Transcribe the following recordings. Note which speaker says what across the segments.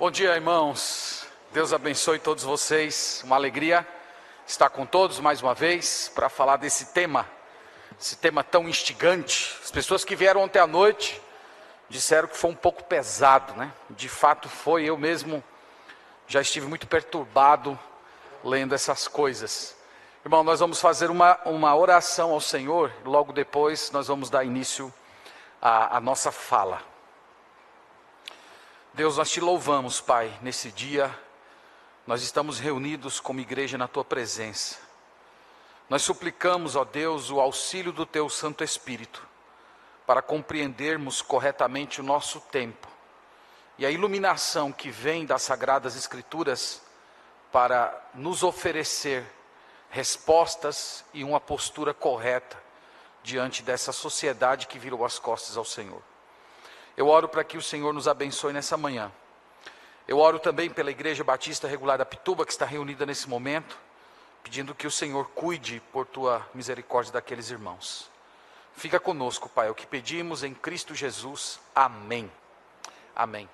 Speaker 1: Bom dia, irmãos. Deus abençoe todos vocês. Uma alegria estar com todos mais uma vez para falar desse tema, esse tema tão instigante. As pessoas que vieram ontem à noite disseram que foi um pouco pesado, né? De fato foi. Eu mesmo já estive muito perturbado lendo essas coisas. Irmão, nós vamos fazer uma, uma oração ao Senhor. Logo depois nós vamos dar início à, à nossa fala. Deus, nós te louvamos, Pai, nesse dia. Nós estamos reunidos como igreja na tua presença. Nós suplicamos, ó Deus, o auxílio do teu Santo Espírito para compreendermos corretamente o nosso tempo e a iluminação que vem das Sagradas Escrituras para nos oferecer respostas e uma postura correta diante dessa sociedade que virou as costas ao Senhor. Eu oro para que o Senhor nos abençoe nessa manhã. Eu oro também pela Igreja Batista Regular da Pituba, que está reunida nesse momento, pedindo que o Senhor cuide por tua misericórdia daqueles irmãos. Fica conosco, Pai, é o que pedimos em Cristo Jesus. Amém. Amém.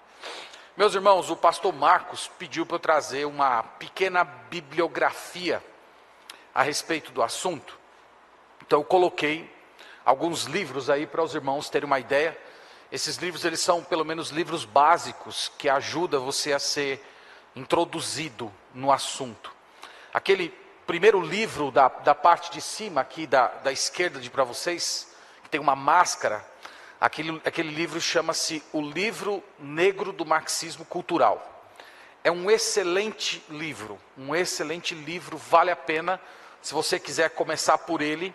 Speaker 1: Meus irmãos, o pastor Marcos pediu para eu trazer uma pequena bibliografia a respeito do assunto. Então eu coloquei alguns livros aí para os irmãos terem uma ideia. Esses livros eles são pelo menos livros básicos que ajudam você a ser introduzido no assunto. Aquele primeiro livro da, da parte de cima aqui da, da esquerda de para vocês, que tem uma máscara, aquele, aquele livro chama-se O Livro Negro do Marxismo Cultural. É um excelente livro, um excelente livro, vale a pena, se você quiser começar por ele,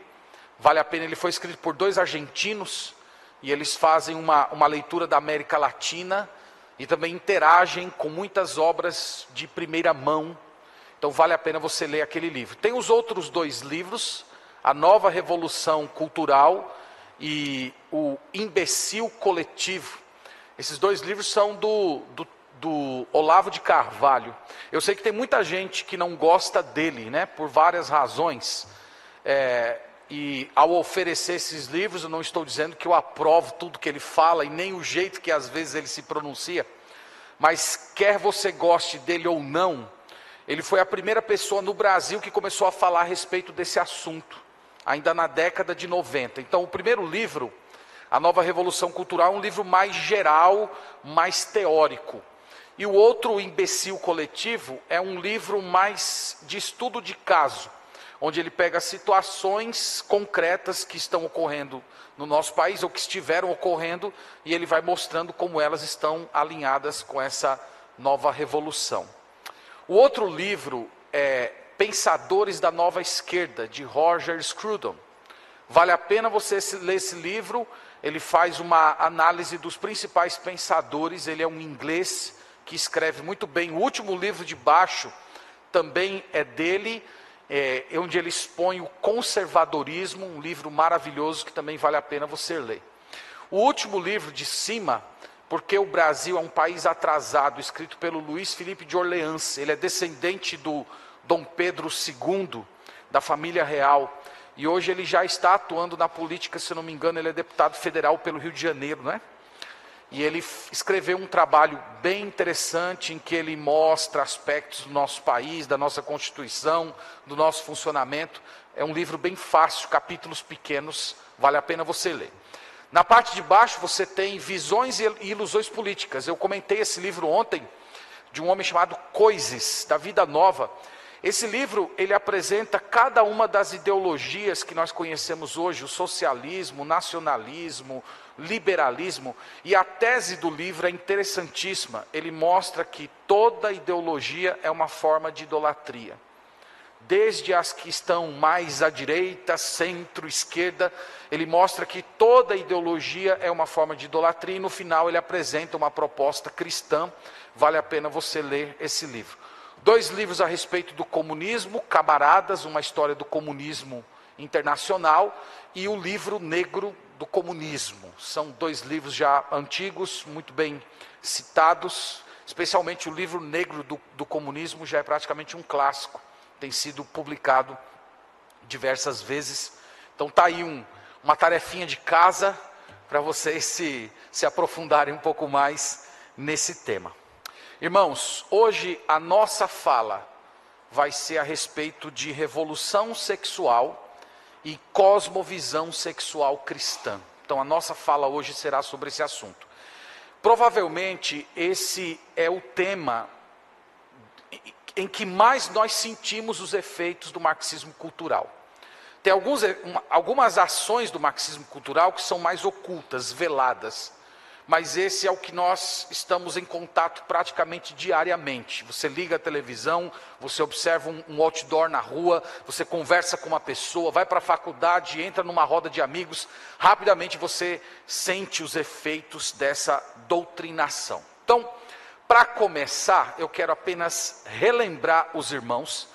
Speaker 1: vale a pena. Ele foi escrito por dois argentinos, e eles fazem uma, uma leitura da América Latina e também interagem com muitas obras de primeira mão. Então vale a pena você ler aquele livro. Tem os outros dois livros, A Nova Revolução Cultural e O Imbecil Coletivo. Esses dois livros são do, do, do Olavo de Carvalho. Eu sei que tem muita gente que não gosta dele, né, por várias razões. É, e ao oferecer esses livros, eu não estou dizendo que eu aprovo tudo que ele fala e nem o jeito que às vezes ele se pronuncia, mas quer você goste dele ou não, ele foi a primeira pessoa no Brasil que começou a falar a respeito desse assunto, ainda na década de 90. Então, o primeiro livro, A Nova Revolução Cultural, é um livro mais geral, mais teórico. E o outro, Imbecil Coletivo, é um livro mais de estudo de caso onde ele pega situações concretas que estão ocorrendo no nosso país ou que estiveram ocorrendo e ele vai mostrando como elas estão alinhadas com essa nova revolução. O outro livro é Pensadores da Nova Esquerda, de Roger Scruton. Vale a pena você ler esse livro, ele faz uma análise dos principais pensadores, ele é um inglês que escreve muito bem. O último livro de baixo também é dele, é, onde ele expõe o conservadorismo, um livro maravilhoso que também vale a pena você ler. O último livro de cima, porque o Brasil é um país atrasado, escrito pelo Luiz Felipe de Orleans, ele é descendente do Dom Pedro II, da família real, e hoje ele já está atuando na política, se não me engano, ele é deputado federal pelo Rio de Janeiro, não é? E ele escreveu um trabalho bem interessante em que ele mostra aspectos do nosso país, da nossa Constituição, do nosso funcionamento. É um livro bem fácil, capítulos pequenos, vale a pena você ler. Na parte de baixo você tem Visões e Ilusões Políticas. Eu comentei esse livro ontem, de um homem chamado Coises, da Vida Nova. Esse livro, ele apresenta cada uma das ideologias que nós conhecemos hoje, o socialismo, o nacionalismo, liberalismo, e a tese do livro é interessantíssima. Ele mostra que toda ideologia é uma forma de idolatria. Desde as que estão mais à direita, centro, esquerda, ele mostra que toda ideologia é uma forma de idolatria, e no final ele apresenta uma proposta cristã. Vale a pena você ler esse livro. Dois livros a respeito do comunismo, Camaradas, uma história do comunismo internacional, e o livro negro do comunismo. São dois livros já antigos, muito bem citados, especialmente o livro negro do, do comunismo já é praticamente um clássico, tem sido publicado diversas vezes. Então está aí um, uma tarefinha de casa para vocês se, se aprofundarem um pouco mais nesse tema. Irmãos, hoje a nossa fala vai ser a respeito de revolução sexual e cosmovisão sexual cristã. Então a nossa fala hoje será sobre esse assunto. Provavelmente esse é o tema em que mais nós sentimos os efeitos do marxismo cultural. Tem alguns, algumas ações do marxismo cultural que são mais ocultas, veladas, mas esse é o que nós estamos em contato praticamente diariamente. Você liga a televisão, você observa um, um outdoor na rua, você conversa com uma pessoa, vai para a faculdade, entra numa roda de amigos, rapidamente você sente os efeitos dessa doutrinação. Então, para começar, eu quero apenas relembrar os irmãos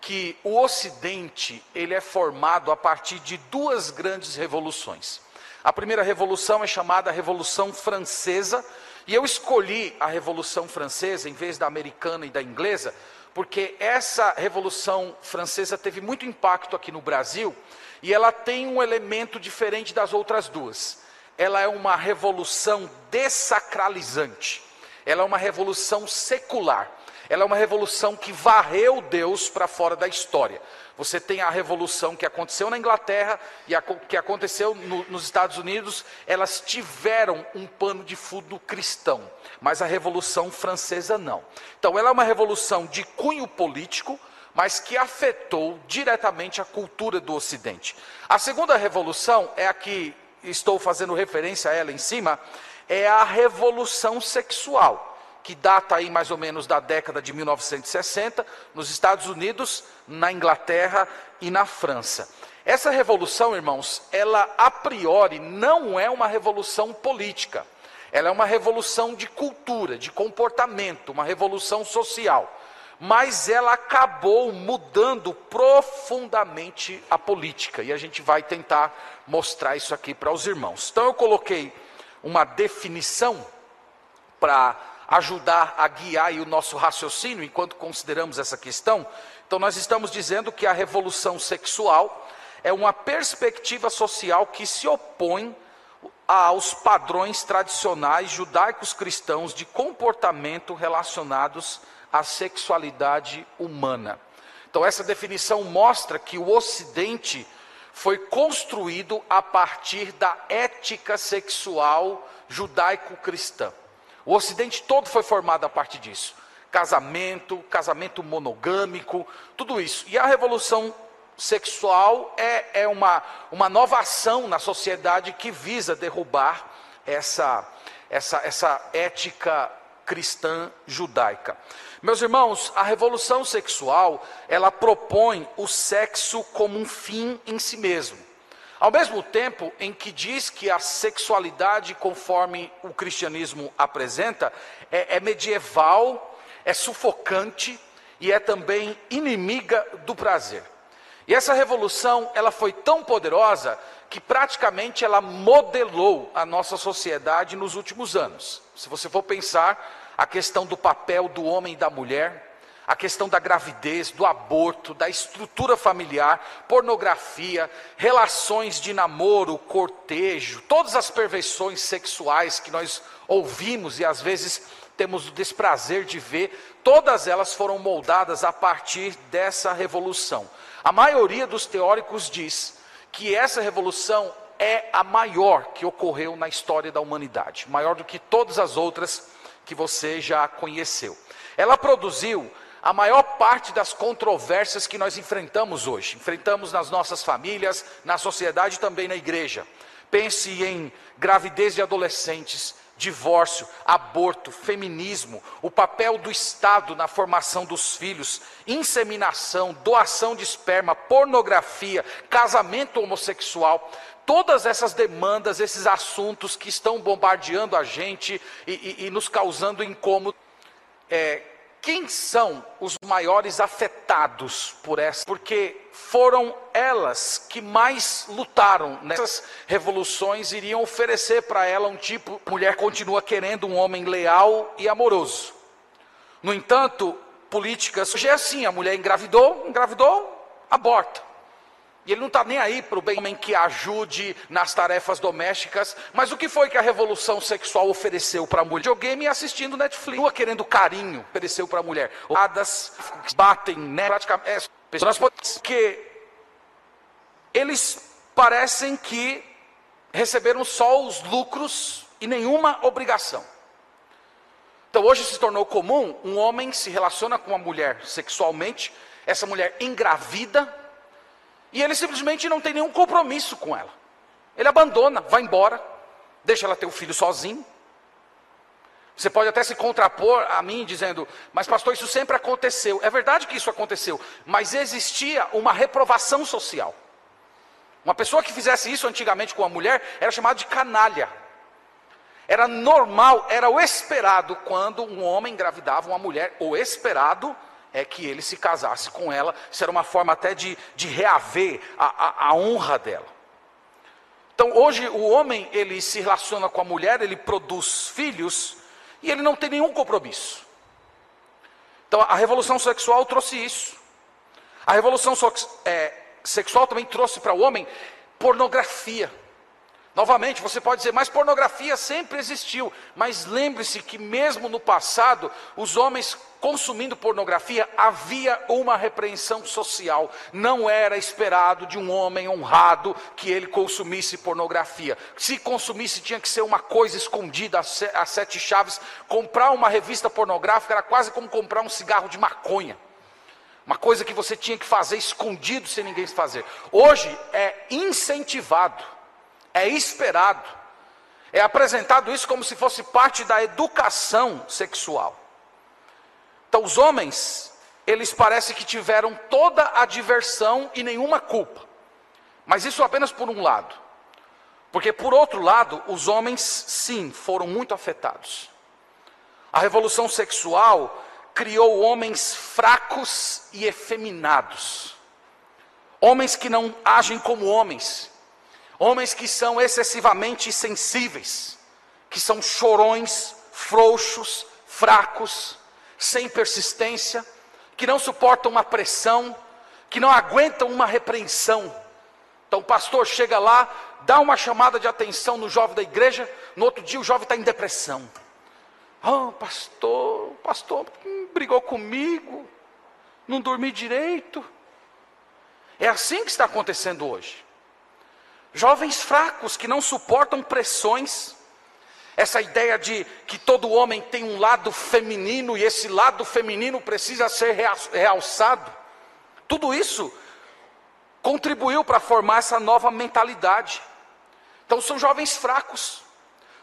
Speaker 1: que o Ocidente ele é formado a partir de duas grandes revoluções. A primeira revolução é chamada Revolução Francesa, e eu escolhi a Revolução Francesa em vez da americana e da inglesa, porque essa Revolução Francesa teve muito impacto aqui no Brasil e ela tem um elemento diferente das outras duas. Ela é uma revolução desacralizante. Ela é uma revolução secular. Ela é uma revolução que varreu Deus para fora da história. Você tem a revolução que aconteceu na Inglaterra e a que aconteceu no, nos Estados Unidos, elas tiveram um pano de fundo cristão, mas a revolução francesa não. Então, ela é uma revolução de cunho político, mas que afetou diretamente a cultura do Ocidente. A segunda revolução é a que estou fazendo referência a ela em cima, é a revolução sexual, que data aí mais ou menos da década de 1960, nos Estados Unidos, na Inglaterra e na França. Essa revolução, irmãos, ela a priori não é uma revolução política. Ela é uma revolução de cultura, de comportamento, uma revolução social. Mas ela acabou mudando profundamente a política. E a gente vai tentar mostrar isso aqui para os irmãos. Então eu coloquei uma definição para ajudar a guiar o nosso raciocínio enquanto consideramos essa questão. Então, nós estamos dizendo que a revolução sexual é uma perspectiva social que se opõe aos padrões tradicionais judaicos cristãos de comportamento relacionados à sexualidade humana. Então, essa definição mostra que o Ocidente foi construído a partir da ética sexual judaico-cristã. O Ocidente todo foi formado a partir disso. Casamento, casamento monogâmico, tudo isso. E a revolução sexual é, é uma, uma nova ação na sociedade que visa derrubar essa, essa, essa ética cristã judaica. Meus irmãos, a revolução sexual, ela propõe o sexo como um fim em si mesmo. Ao mesmo tempo em que diz que a sexualidade, conforme o cristianismo apresenta, é, é medieval, é sufocante e é também inimiga do prazer. E essa revolução, ela foi tão poderosa que praticamente ela modelou a nossa sociedade nos últimos anos. Se você for pensar a questão do papel do homem e da mulher, a questão da gravidez, do aborto, da estrutura familiar, pornografia, relações de namoro, cortejo, todas as perversões sexuais que nós ouvimos e às vezes temos o desprazer de ver, todas elas foram moldadas a partir dessa revolução. A maioria dos teóricos diz que essa revolução é a maior que ocorreu na história da humanidade, maior do que todas as outras que você já conheceu. Ela produziu a maior parte das controvérsias que nós enfrentamos hoje. Enfrentamos nas nossas famílias, na sociedade e também na igreja. Pense em gravidez de adolescentes, divórcio, aborto, feminismo, o papel do Estado na formação dos filhos, inseminação, doação de esperma, pornografia, casamento homossexual todas essas demandas, esses assuntos que estão bombardeando a gente e, e, e nos causando incômodo. É, quem são os maiores afetados por essa? Porque foram elas que mais lutaram nessas revoluções, iriam oferecer para ela um tipo, mulher continua querendo um homem leal e amoroso. No entanto, políticas, hoje é assim, a mulher engravidou, engravidou, aborta. E ele não está nem aí para o bem homem que ajude nas tarefas domésticas. Mas o que foi que a revolução sexual ofereceu para a mulher? Videogame assistindo Netflix. Lua querendo carinho, ofereceu para a mulher. Hadas batem, né? Praticamente. É, pessoas que eles parecem que receberam só os lucros e nenhuma obrigação. Então hoje se tornou comum um homem se relaciona com uma mulher sexualmente, essa mulher engravida, e ele simplesmente não tem nenhum compromisso com ela. Ele abandona, vai embora, deixa ela ter o filho sozinho. Você pode até se contrapor a mim dizendo, mas pastor, isso sempre aconteceu. É verdade que isso aconteceu, mas existia uma reprovação social. Uma pessoa que fizesse isso antigamente com a mulher era chamada de canalha. Era normal, era o esperado quando um homem engravidava uma mulher, o esperado é que ele se casasse com ela. Isso era uma forma até de, de reaver a, a, a honra dela. Então hoje o homem ele se relaciona com a mulher, ele produz filhos e ele não tem nenhum compromisso. Então a revolução sexual trouxe isso. A revolução é, sexual também trouxe para o homem pornografia. Novamente, você pode dizer, mas pornografia sempre existiu. Mas lembre-se que, mesmo no passado, os homens consumindo pornografia, havia uma repreensão social. Não era esperado de um homem honrado que ele consumisse pornografia. Se consumisse, tinha que ser uma coisa escondida a sete chaves. Comprar uma revista pornográfica era quase como comprar um cigarro de maconha. Uma coisa que você tinha que fazer escondido sem ninguém fazer. Hoje é incentivado é esperado, é apresentado isso como se fosse parte da educação sexual. Então, os homens, eles parecem que tiveram toda a diversão e nenhuma culpa, mas isso apenas por um lado, porque por outro lado, os homens, sim, foram muito afetados. A revolução sexual criou homens fracos e efeminados, homens que não agem como homens, Homens que são excessivamente sensíveis, que são chorões, frouxos, fracos, sem persistência, que não suportam uma pressão, que não aguentam uma repreensão. Então o pastor chega lá, dá uma chamada de atenção no jovem da igreja, no outro dia o jovem está em depressão. Ah, oh, pastor, pastor brigou comigo, não dormi direito. É assim que está acontecendo hoje. Jovens fracos que não suportam pressões. Essa ideia de que todo homem tem um lado feminino e esse lado feminino precisa ser realçado. Tudo isso contribuiu para formar essa nova mentalidade. Então são jovens fracos.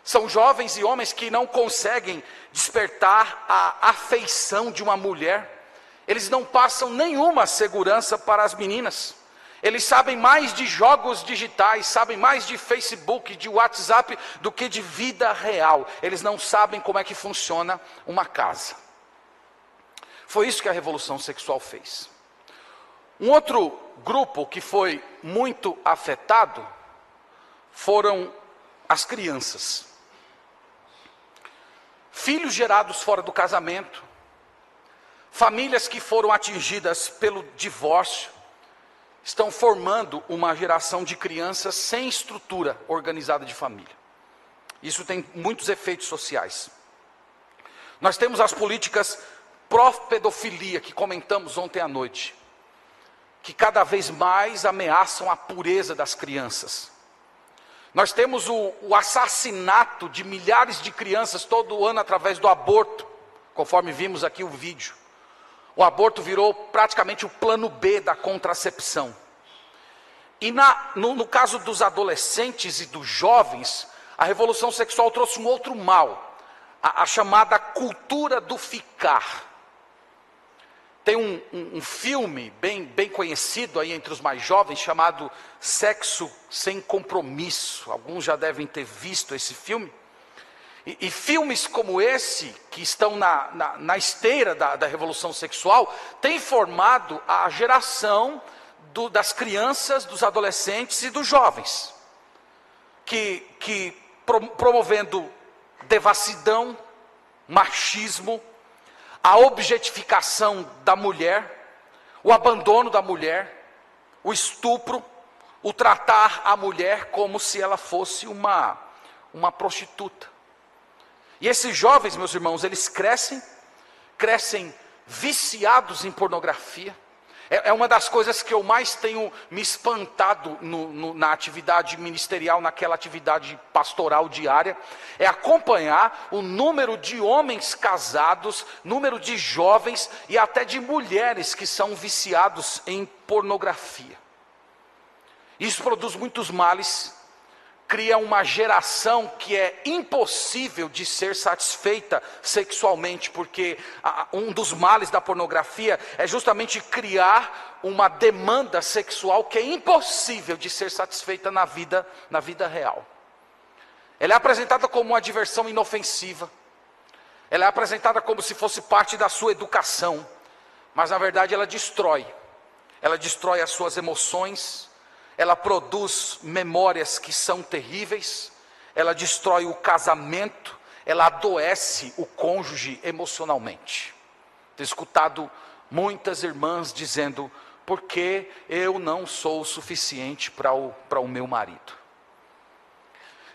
Speaker 1: São jovens e homens que não conseguem despertar a afeição de uma mulher. Eles não passam nenhuma segurança para as meninas. Eles sabem mais de jogos digitais, sabem mais de Facebook, de WhatsApp, do que de vida real. Eles não sabem como é que funciona uma casa. Foi isso que a revolução sexual fez. Um outro grupo que foi muito afetado foram as crianças. Filhos gerados fora do casamento, famílias que foram atingidas pelo divórcio, estão formando uma geração de crianças sem estrutura organizada de família. Isso tem muitos efeitos sociais. Nós temos as políticas pró-pedofilia que comentamos ontem à noite, que cada vez mais ameaçam a pureza das crianças. Nós temos o, o assassinato de milhares de crianças todo ano através do aborto, conforme vimos aqui o vídeo. O aborto virou praticamente o plano B da contracepção. E na, no, no caso dos adolescentes e dos jovens, a revolução sexual trouxe um outro mal, a, a chamada cultura do ficar. Tem um, um, um, filme bem, bem conhecido aí entre os mais jovens chamado Sexo Sem Compromisso. Alguns já devem ter visto esse filme. E, e filmes como esse, que estão na, na, na esteira da, da revolução sexual, têm formado a geração do, das crianças, dos adolescentes e dos jovens, que, que pro, promovendo devassidão, machismo, a objetificação da mulher, o abandono da mulher, o estupro, o tratar a mulher como se ela fosse uma, uma prostituta. E esses jovens, meus irmãos, eles crescem, crescem viciados em pornografia, é, é, uma das coisas que eu mais tenho me espantado no, no, na atividade ministerial, naquela atividade pastoral diária, é acompanhar o número de homens casados, número de jovens e até de mulheres que são viciados em pornografia. Isso produz muitos males, cria uma geração que é impossível de ser satisfeita sexualmente, porque um dos males da pornografia é justamente criar uma demanda sexual que é impossível de ser satisfeita na vida, na vida real. Ela é apresentada como uma diversão inofensiva. Ela é apresentada como se fosse parte da sua educação, mas na verdade ela destrói. Ela destrói as suas emoções, ela produz memórias que são terríveis, ela destrói o casamento, ela adoece o cônjuge emocionalmente. Tenho escutado muitas irmãs dizendo: porque eu não sou o suficiente para o, para o meu marido.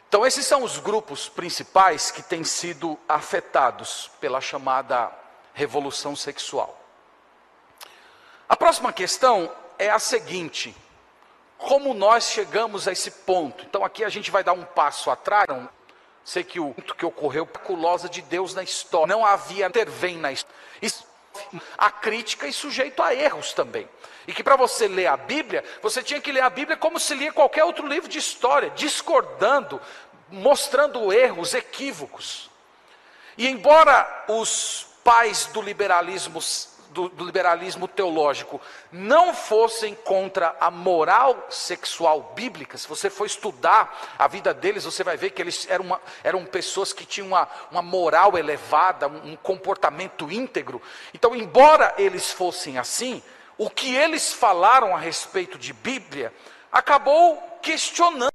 Speaker 1: Então, esses são os grupos principais que têm sido afetados pela chamada revolução sexual. A próxima questão é a seguinte: como nós chegamos a esse ponto. Então aqui a gente vai dar um passo atrás. Sei que o que ocorreu culosa de Deus na história. Não havia intervém na história. A crítica e sujeito a erros também. E que para você ler a Bíblia, você tinha que ler a Bíblia como se lia qualquer outro livro de história, discordando, mostrando erros, equívocos. E embora os pais do liberalismo do, do, liberalismo teológico não fossem contra a moral sexual bíblica, se você for estudar a vida deles, você vai ver que eles eram, uma, eram pessoas que tinham uma, uma moral elevada, um, um comportamento íntegro. Então, embora eles fossem assim, o que eles falaram a respeito de Bíblia acabou questionando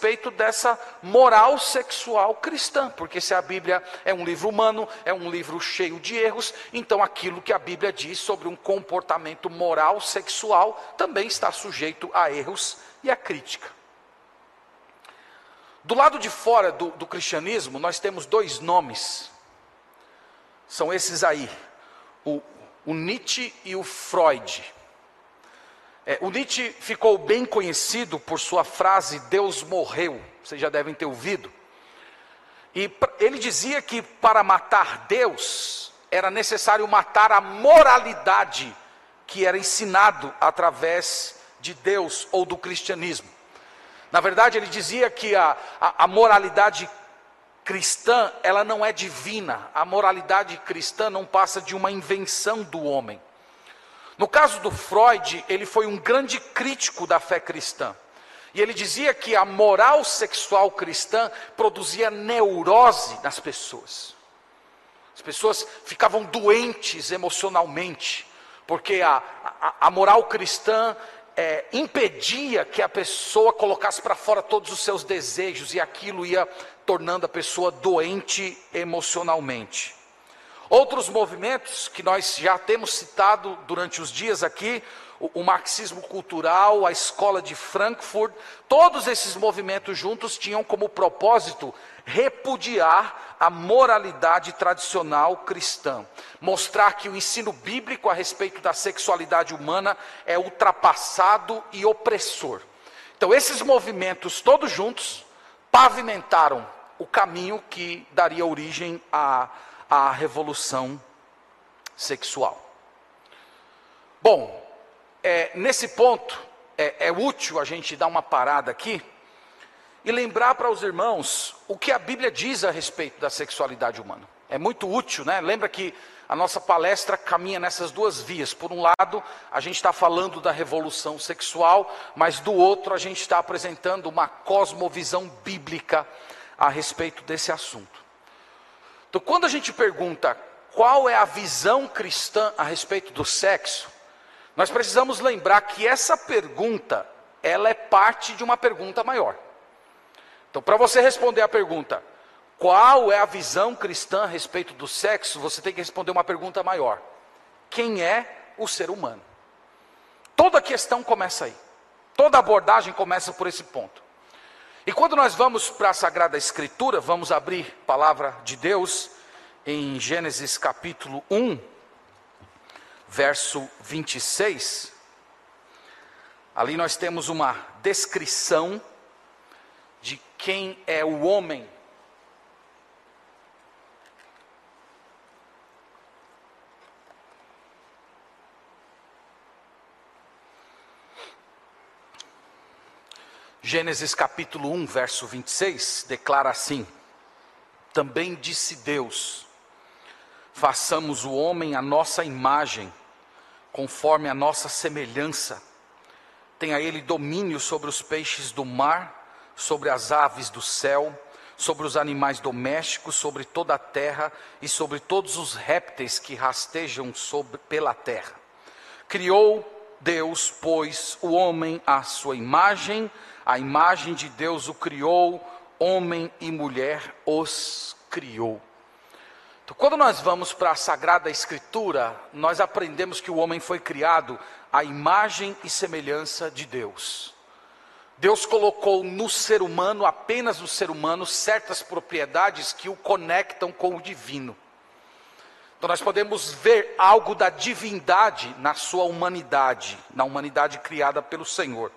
Speaker 1: respeito dessa moral sexual cristã, porque se a Bíblia é um livro humano, é um livro cheio de erros, então aquilo que a Bíblia diz sobre um comportamento moral sexual também está sujeito a erros e a crítica. Do lado de fora do, do cristianismo, nós temos dois nomes, são esses aí, o, o Nietzsche e o Freud. É, o Nietzsche ficou bem conhecido por sua frase Deus morreu, vocês já devem ter ouvido. E ele dizia que para matar Deus era necessário matar a moralidade que era ensinado através de Deus ou do cristianismo. Na verdade, ele dizia que a, a, a moralidade cristã, ela não é divina. A moralidade cristã não passa de uma invenção do homem. No caso do Freud, ele foi um grande crítico da fé cristã. E ele dizia que a moral sexual cristã produzia neurose nas pessoas. As pessoas ficavam doentes emocionalmente, porque a, a, a moral cristã é, impedia que a pessoa colocasse para fora todos os seus desejos, e aquilo ia tornando a pessoa doente emocionalmente. Outros movimentos que nós já temos citado durante os dias aqui, o, o, marxismo cultural, a escola de Frankfurt, todos esses movimentos juntos tinham como propósito repudiar a moralidade tradicional cristã, mostrar que o ensino bíblico a respeito da sexualidade humana é ultrapassado e opressor. Então, esses movimentos todos juntos pavimentaram o caminho que daria origem a à revolução sexual. Bom, é, nesse ponto é, é útil a gente dar uma parada aqui e lembrar para os irmãos o que a Bíblia diz a respeito da sexualidade humana. É muito útil, né? Lembra que a nossa palestra caminha nessas duas vias. Por um lado, a gente está falando da revolução sexual, mas do outro, a gente está apresentando uma cosmovisão bíblica a respeito desse assunto. Então, quando a gente pergunta qual é a visão cristã a respeito do sexo, nós precisamos lembrar que essa pergunta, ela é parte de uma pergunta maior. Então, para você responder a pergunta, qual é a visão cristã a respeito do sexo, você tem que responder uma pergunta maior: quem é o ser humano? Toda questão começa aí. Toda abordagem começa por esse ponto. E quando nós vamos para a Sagrada Escritura, vamos abrir a palavra de Deus em Gênesis capítulo 1, verso 26. Ali nós temos uma descrição de quem é o homem. Gênesis capítulo 1, verso 26, declara assim: Também disse Deus: Façamos o homem à nossa imagem, conforme a nossa semelhança. Tenha ele domínio sobre os peixes do mar, sobre as aves do céu, sobre os animais domésticos, sobre toda a terra e sobre todos os répteis que rastejam sobre, pela terra. Criou Deus, pois, o homem à sua imagem, a imagem de Deus o criou, homem e mulher os criou. Então, quando nós vamos para a Sagrada Escritura, nós aprendemos que o homem foi criado à imagem e semelhança de Deus. Deus colocou no ser humano, apenas no ser humano, certas propriedades que o conectam com o divino. Então nós podemos ver algo da divindade na sua humanidade, na humanidade criada pelo Senhor.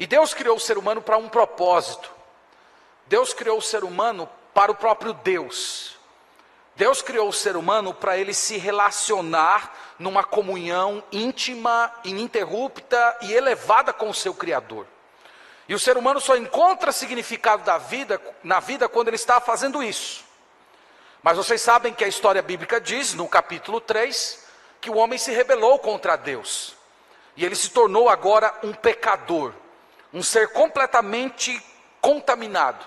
Speaker 1: E Deus criou o ser humano para um propósito. Deus criou o ser humano para o próprio Deus. Deus criou o ser humano para ele se relacionar numa comunhão íntima, ininterrupta e elevada com o seu Criador. E o ser humano só encontra significado da vida, na vida quando ele está fazendo isso. Mas vocês sabem que a história bíblica diz, no capítulo 3, que o homem se rebelou contra Deus. E ele se tornou agora um pecador um ser completamente contaminado.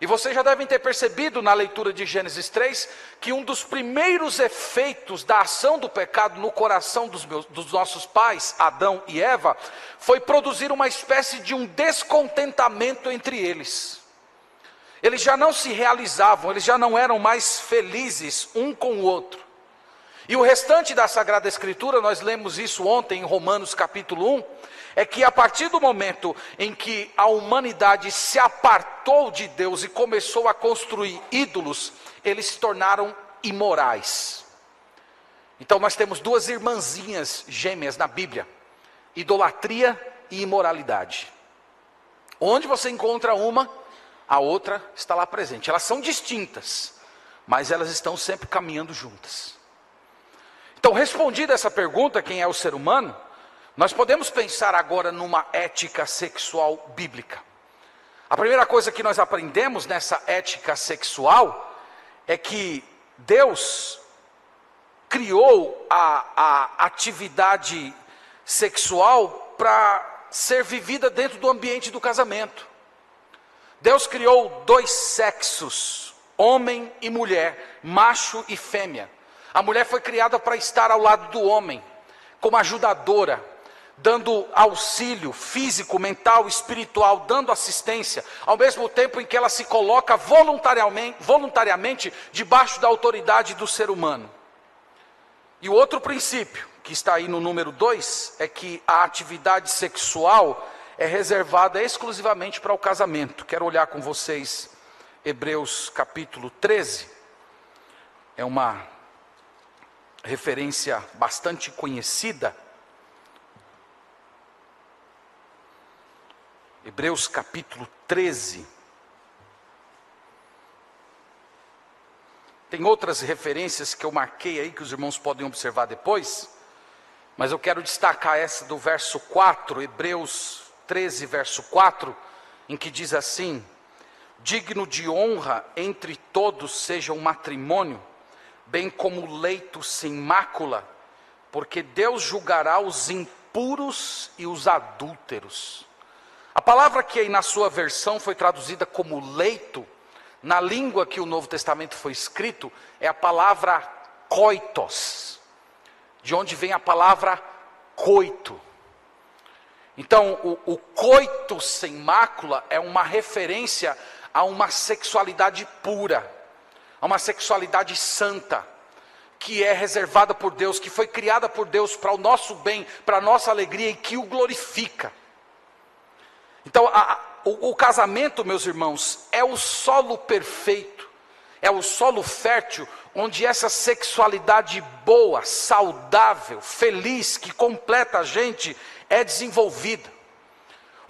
Speaker 1: E vocês já devem ter percebido na leitura de Gênesis 3 que um dos primeiros efeitos da ação do pecado no coração dos, meus, dos nossos pais, Adão e Eva, foi produzir uma espécie de um descontentamento entre eles. Eles já não se realizavam, eles já não eram mais felizes um com o outro. E o restante da Sagrada Escritura, nós lemos isso ontem em Romanos capítulo 1, é que a partir do momento em que a humanidade se apartou de Deus e começou a construir ídolos, eles se tornaram imorais. Então nós temos duas irmãzinhas gêmeas na Bíblia: idolatria e imoralidade. Onde você encontra uma, a outra está lá presente. Elas são distintas, mas elas estão sempre caminhando juntas. Então, respondida essa pergunta, quem é o ser humano? Nós podemos pensar agora numa ética sexual bíblica. A primeira coisa que nós aprendemos nessa ética sexual é que Deus criou a, a atividade sexual para ser vivida dentro do ambiente do casamento. Deus criou dois sexos, homem e mulher, macho e fêmea. A mulher foi criada para estar ao lado do homem, como ajudadora, dando auxílio físico, mental, espiritual, dando assistência, ao mesmo tempo em que ela se coloca voluntariamente, voluntariamente debaixo da autoridade do ser humano. E o outro princípio, que está aí no número 2, é que a atividade sexual é reservada exclusivamente para o casamento. Quero olhar com vocês Hebreus capítulo 13. É uma referência bastante conhecida Hebreus capítulo 13. Tem outras referências que eu marquei aí que os irmãos podem observar depois, mas eu quero destacar essa do verso 4, Hebreus 13, verso 4, em que diz assim: Digno de honra entre todos seja o matrimônio, bem como leito sem mácula, porque Deus julgará os impuros e os adúlteros. A palavra que aí na sua versão foi traduzida como leito, na língua que o Novo Testamento foi escrito, é a palavra coitos, de onde vem a palavra coito. Então, o, o coito sem mácula é uma referência a uma sexualidade pura, a uma sexualidade santa, que é reservada por Deus, que foi criada por Deus para o nosso bem, para a nossa alegria e que o glorifica. Então, a, o, o casamento, meus irmãos, é o solo perfeito, é o solo fértil onde essa sexualidade boa, saudável, feliz, que completa a gente, é desenvolvida.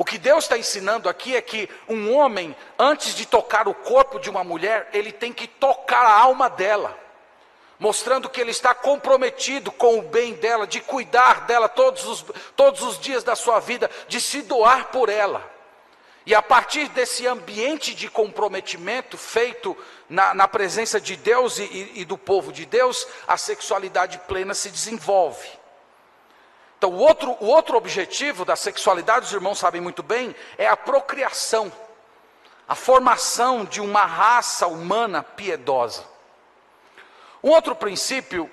Speaker 1: O que Deus está ensinando aqui é que um homem, antes de tocar o corpo de uma mulher, ele tem que tocar a alma dela, mostrando que ele está comprometido com o bem dela, de cuidar dela todos os, todos os dias da sua vida, de se doar por ela. E a partir desse ambiente de comprometimento feito na, na presença de Deus e, e, e do povo de Deus, a sexualidade plena se desenvolve. Então, o outro, o outro objetivo da sexualidade, os irmãos sabem muito bem, é a procriação, a formação de uma raça humana piedosa. Um outro princípio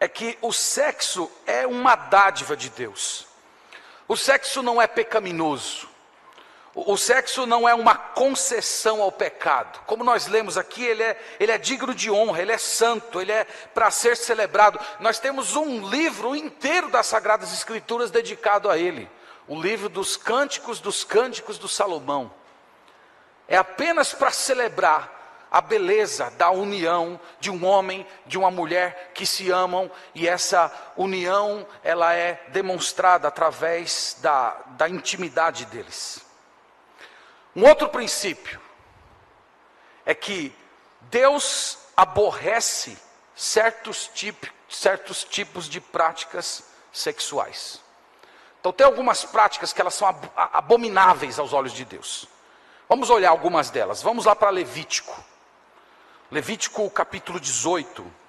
Speaker 1: é que o sexo é uma dádiva de Deus. O sexo não é pecaminoso. O sexo não é uma concessão ao pecado. Como nós lemos aqui, ele é, ele é digno de honra, ele é santo, ele é para ser celebrado. Nós temos um livro inteiro das Sagradas Escrituras dedicado a ele. O livro dos cânticos dos cânticos do Salomão. É apenas para celebrar a beleza da união de um homem, de uma mulher que se amam e essa união ela é demonstrada através da, da intimidade deles. Um outro princípio é que Deus aborrece certos, tipos, certos tipos de práticas sexuais. Então tem algumas práticas que elas são abomináveis aos olhos de Deus. Vamos olhar algumas delas. Vamos lá para Levítico. Levítico capítulo 18.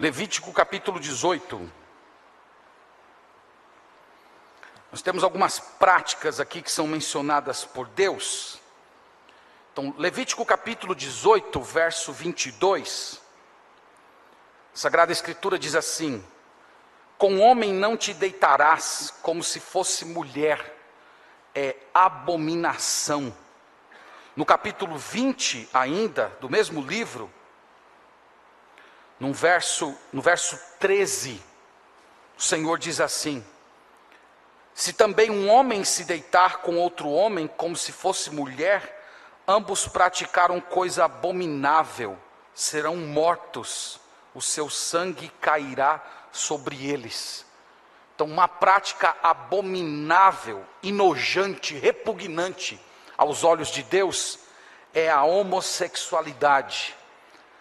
Speaker 1: Levítico capítulo 18. Nós temos algumas práticas aqui que são mencionadas por Deus. Então, Levítico capítulo 18, verso 22. A Sagrada Escritura diz assim: Com homem não te deitarás como se fosse mulher, é abominação. No capítulo 20, ainda, do mesmo livro, no verso, no verso 13, o Senhor diz assim: Se também um homem se deitar com outro homem como se fosse mulher, ambos praticaram coisa abominável, serão mortos, o seu sangue cairá sobre eles. Então, uma prática abominável, inojante, repugnante aos olhos de Deus é a homossexualidade.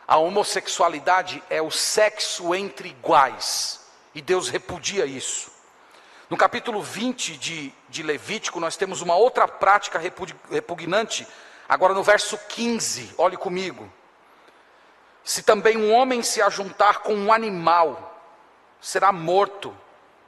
Speaker 1: A homossexualidade é o sexo entre iguais, e Deus repudia isso. No capítulo 20 de, de Levítico, nós temos uma outra prática repugnante, agora no verso 15, olhe comigo. Se também um homem se ajuntar com um animal, será morto,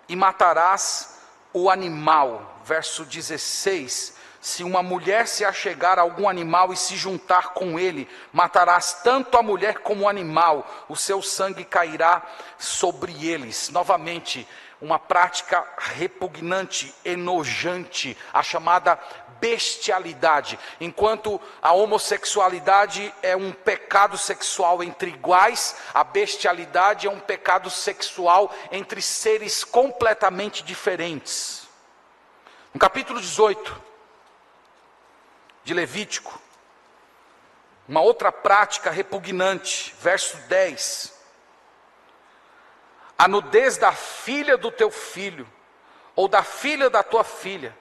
Speaker 1: e matarás o animal. Verso 16: se uma mulher se achegar a algum animal e se juntar com ele, matarás tanto a mulher como o animal, o seu sangue cairá sobre eles. Novamente, uma prática repugnante, enojante, a chamada bestialidade. Enquanto a homossexualidade é um pecado sexual entre iguais, a bestialidade é um pecado sexual entre seres completamente diferentes. No capítulo 18, de Levítico. Uma outra prática repugnante, verso 10. A nudez da filha do teu filho, ou da filha da tua filha,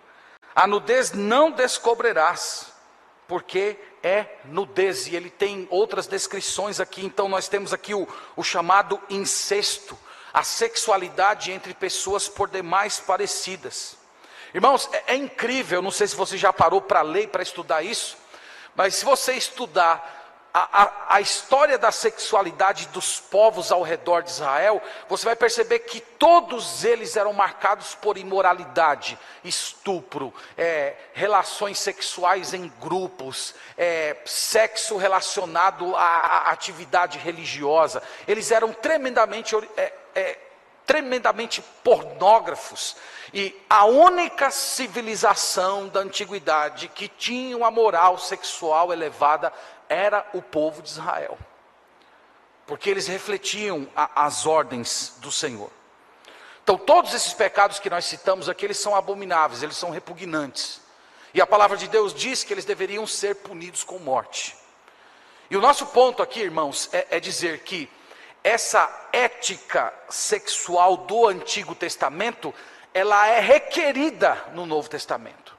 Speaker 1: a nudez não descobrirás, porque é nudez, e ele tem outras descrições aqui, então nós temos aqui o, o chamado incesto, a sexualidade entre pessoas por demais parecidas. Irmãos, é, é incrível, não sei se você já parou para ler, para estudar isso, mas se você estudar a, a, a, história da sexualidade dos povos ao redor de Israel, você vai perceber que todos eles eram marcados por imoralidade, estupro, é, relações sexuais em grupos, é, sexo relacionado à, à, atividade religiosa. Eles eram tremendamente é, tremendamente pornógrafos. E a única civilização da antiguidade que tinha uma moral sexual elevada era o povo de Israel. Porque eles refletiam a, as ordens do Senhor. Então, todos esses pecados que nós citamos aqui, eles são abomináveis, eles são repugnantes. E a palavra de Deus diz que eles deveriam ser punidos com morte. E o nosso ponto aqui, irmãos, é, é dizer que essa ética sexual do Antigo Testamento, ela é requerida no Novo Testamento.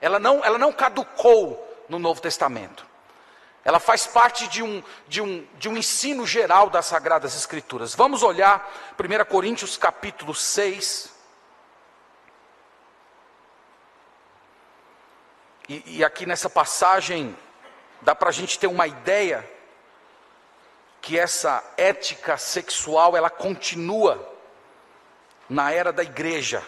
Speaker 1: Ela não, ela não caducou no Novo Testamento. Ela faz parte de um, de, um, de um ensino geral das Sagradas Escrituras. Vamos olhar 1 Coríntios capítulo 6. E, e aqui nessa passagem dá para a gente ter uma ideia que essa ética sexual ela continua na era da igreja.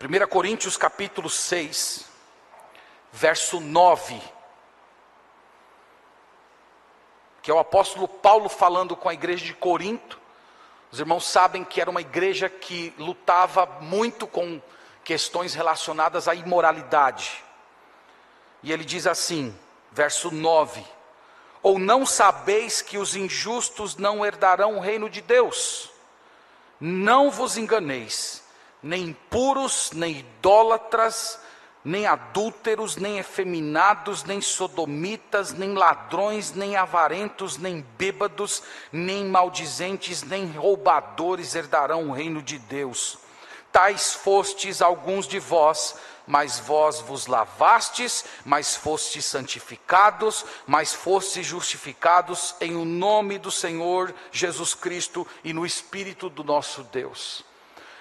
Speaker 1: 1 Coríntios capítulo 6, verso 9. Que é o apóstolo Paulo falando com a igreja de Corinto. Os irmãos sabem que era uma igreja que lutava muito com questões relacionadas à imoralidade. E ele diz assim, verso 9: Ou não sabeis que os injustos não herdarão o reino de Deus? Não vos enganeis, nem impuros, nem idólatras, nem adúlteros, nem efeminados, nem sodomitas, nem ladrões, nem avarentos, nem bêbados, nem maldizentes, nem roubadores herdarão o reino de Deus. Tais fostes alguns de vós, mas vós vos lavastes, mas fostes santificados, mas fostes justificados em o nome do Senhor Jesus Cristo e no Espírito do nosso Deus.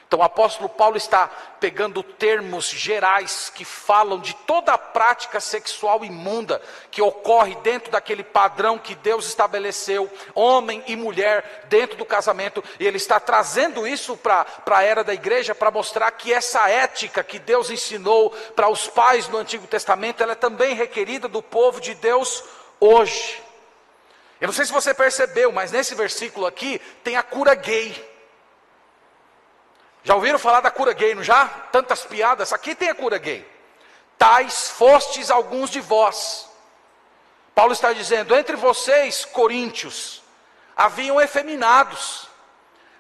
Speaker 1: Então o apóstolo Paulo está pegando termos gerais que falam de toda a prática sexual imunda que ocorre dentro daquele padrão que Deus estabeleceu, homem e mulher, dentro do casamento, e ele está trazendo isso para a era da igreja para mostrar que essa ética que Deus ensinou para os pais no Antigo Testamento, ela é também requerida do povo de Deus hoje. Eu não sei se você percebeu, mas nesse versículo aqui tem a cura gay. Já ouviram falar da cura gay, não já? Tantas piadas. Aqui tem a cura gay. Tais fostes alguns de vós. Paulo está dizendo: entre vocês, coríntios, haviam efeminados,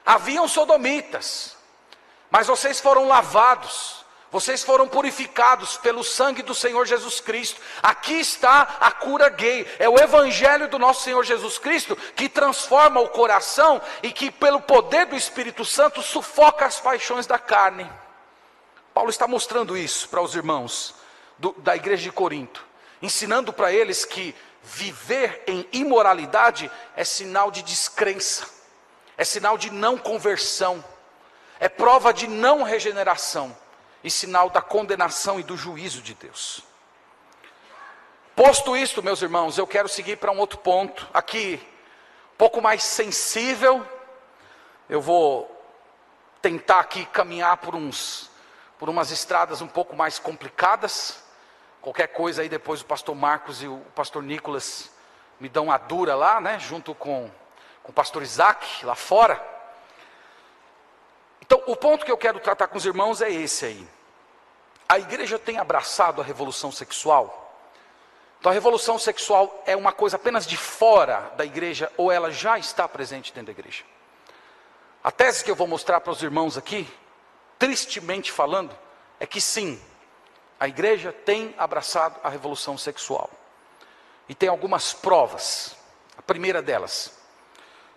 Speaker 1: haviam sodomitas, mas vocês foram lavados, vocês foram purificados pelo sangue do Senhor Jesus Cristo. Aqui está a cura gay. É o evangelho do nosso Senhor Jesus Cristo que transforma o coração e que, pelo poder do Espírito Santo, sufoca as paixões da carne. Paulo está mostrando isso para os irmãos do, da igreja de Corinto, ensinando para eles que viver em imoralidade é sinal de descrença, é sinal de não conversão, é prova de não regeneração e sinal da condenação e do juízo de Deus. Posto isto, meus irmãos, eu quero seguir para um outro ponto, aqui, um pouco mais sensível. Eu vou tentar aqui caminhar por uns por umas estradas um pouco mais complicadas. Qualquer coisa aí depois o pastor Marcos e o pastor Nicolas me dão a dura lá, né, junto com, com o pastor Isaac lá fora. Então, o ponto que eu quero tratar com os irmãos é esse aí. A igreja tem abraçado a revolução sexual. Então, a revolução sexual é uma coisa apenas de fora da igreja ou ela já está presente dentro da igreja? A tese que eu vou mostrar para os irmãos aqui, tristemente falando, é que sim, a igreja tem abraçado a revolução sexual. E tem algumas provas. A primeira delas,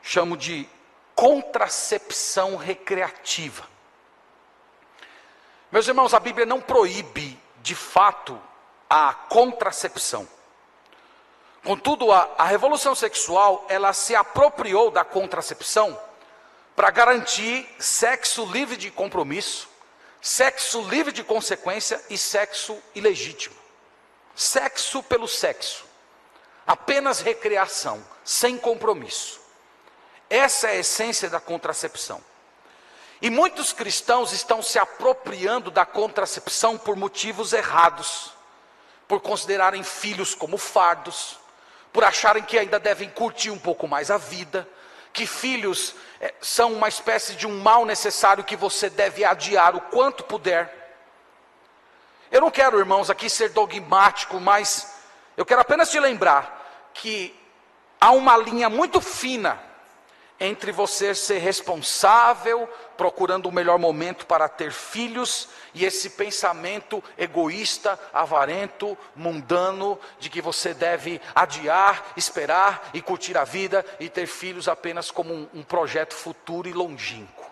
Speaker 1: chamo de contracepção recreativa. Meus irmãos, a Bíblia não proíbe, de fato, a contracepção. Contudo, a, a revolução sexual, ela se apropriou da contracepção para garantir sexo livre de compromisso, sexo livre de consequência e sexo ilegítimo. Sexo pelo sexo. Apenas recreação, sem compromisso. Essa é a essência da contracepção. E muitos cristãos estão se apropriando da contracepção por motivos errados, por considerarem filhos como fardos, por acharem que ainda devem curtir um pouco mais a vida, que filhos é, são uma espécie de um mal necessário que você deve adiar o quanto puder. Eu não quero, irmãos, aqui ser dogmático, mas eu quero apenas te lembrar que há uma linha muito fina entre você ser responsável, procurando o melhor momento para ter filhos, e esse pensamento egoísta, avarento, mundano, de que você deve adiar, esperar e curtir a vida e ter filhos apenas como um, um projeto futuro e longínquo.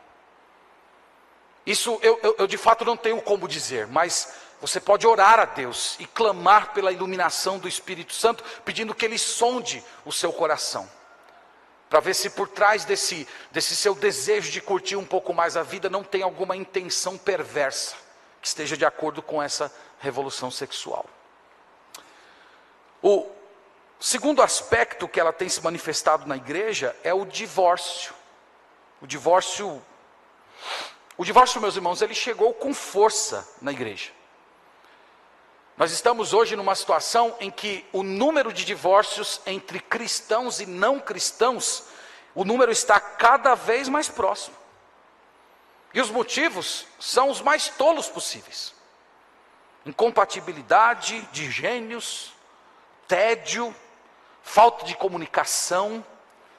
Speaker 1: Isso eu, eu, eu de fato não tenho como dizer, mas você pode orar a Deus e clamar pela iluminação do Espírito Santo, pedindo que Ele sonde o seu coração para ver se por trás desse, desse seu desejo de curtir um pouco mais a vida não tem alguma intenção perversa que esteja de acordo com essa revolução sexual. O segundo aspecto que ela tem se manifestado na igreja é o divórcio. O divórcio, o divórcio, meus irmãos, ele chegou com força na igreja. Nós estamos hoje numa situação em que o número de divórcios entre cristãos e não cristãos, o número está cada vez mais próximo. E os motivos são os mais tolos possíveis: incompatibilidade de gênios, tédio, falta de comunicação,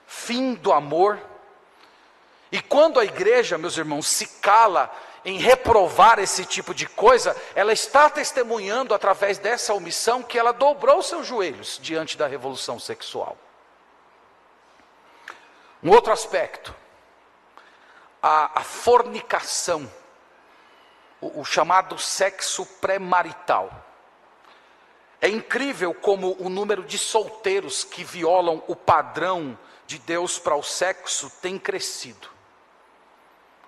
Speaker 1: fim do amor. E quando a igreja, meus irmãos, se cala em reprovar esse tipo de coisa, ela está testemunhando através dessa omissão que ela dobrou seus joelhos diante da revolução sexual. Um outro aspecto, a, a fornicação, o, o chamado sexo pré-marital. É incrível como o número de solteiros que violam o padrão de Deus para o sexo tem crescido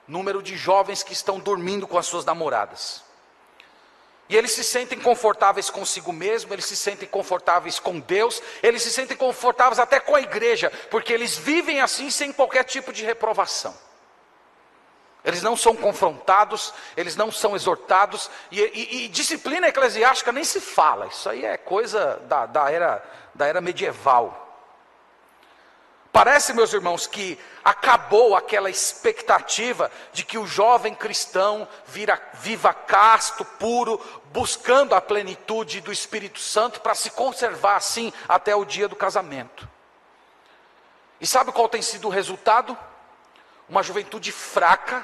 Speaker 1: número de jovens que estão dormindo com as suas namoradas. E eles se sentem confortáveis consigo mesmo, eles se sentem confortáveis com Deus, eles se sentem confortáveis até com a igreja, porque eles vivem assim sem qualquer tipo de reprovação. Eles não são confrontados, eles não são exortados, e, e, e disciplina eclesiástica nem se fala, isso aí é coisa da, da, era, da era medieval. Parece, meus irmãos, que acabou aquela expectativa de que o jovem cristão vira, viva casto, puro, buscando a plenitude do Espírito Santo para se conservar assim até o dia do casamento. E sabe qual tem sido o resultado? Uma juventude fraca,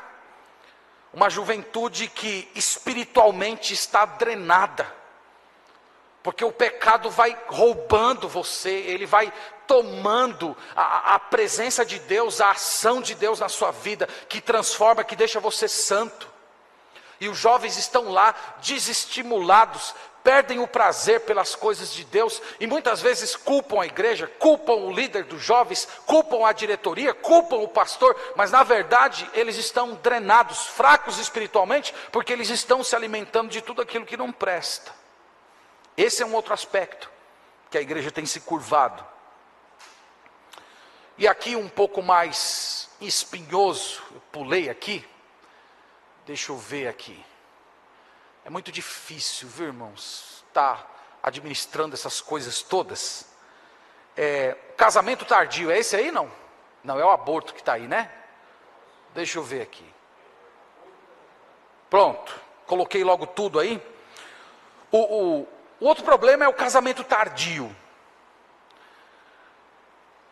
Speaker 1: uma juventude que espiritualmente está drenada porque o pecado vai roubando você, ele vai tomando a, a, presença de Deus, a ação de Deus na sua vida, que transforma, que deixa você santo. E os jovens estão lá desestimulados, perdem o prazer pelas coisas de Deus e muitas vezes culpam a igreja, culpam o líder dos jovens, culpam a diretoria, culpam o pastor, mas na verdade eles estão drenados, fracos espiritualmente, porque eles estão se alimentando de tudo aquilo que não presta. Esse é um outro aspecto que a igreja tem se curvado. E aqui um pouco mais espinhoso, eu pulei aqui. Deixa eu ver aqui. É muito difícil, viu, irmãos, tá administrando essas coisas todas. É, casamento tardio, é esse aí não? Não, é o aborto que está aí, né? Deixa eu ver aqui. Pronto, coloquei logo tudo aí. O, o, o outro problema é o casamento tardio.